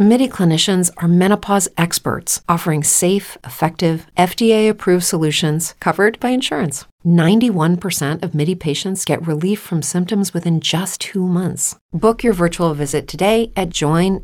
MIDI clinicians are menopause experts offering safe, effective, FDA approved solutions covered by insurance. 91% of MIDI patients get relief from symptoms within just two months. Book your virtual visit today at joinmidi.com.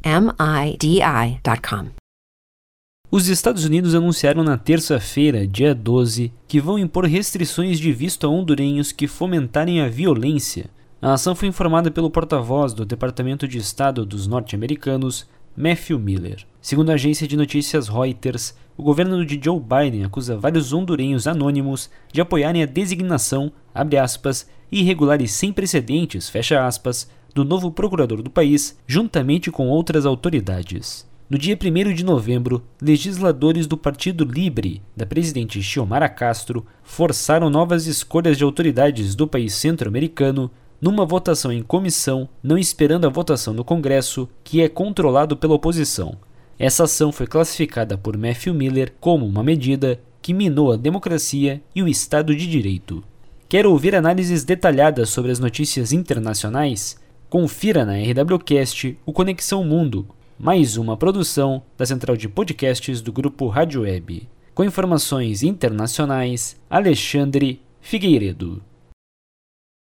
Os Estados Unidos anunciaram na terça-feira, dia 12, que vão impor restrições de visto a hondurenhos que fomentarem a violência. A ação foi informada pelo porta-voz do Departamento de Estado dos Norte-Americanos, Matthew Miller. Segundo a agência de notícias Reuters, o governo de Joe Biden acusa vários hondurenhos anônimos de apoiarem a designação, aspas, irregular e sem precedentes, aspas, do novo procurador do país, juntamente com outras autoridades. No dia 1 de novembro, legisladores do Partido Libre, da presidente Xiomara Castro, forçaram novas escolhas de autoridades do país centro-americano numa votação em comissão, não esperando a votação no Congresso, que é controlado pela oposição. Essa ação foi classificada por Matthew Miller como uma medida que minou a democracia e o Estado de Direito. Quer ouvir análises detalhadas sobre as notícias internacionais? Confira na RWCast o Conexão Mundo, mais uma produção da central de podcasts do grupo Rádio Web. Com informações internacionais, Alexandre Figueiredo.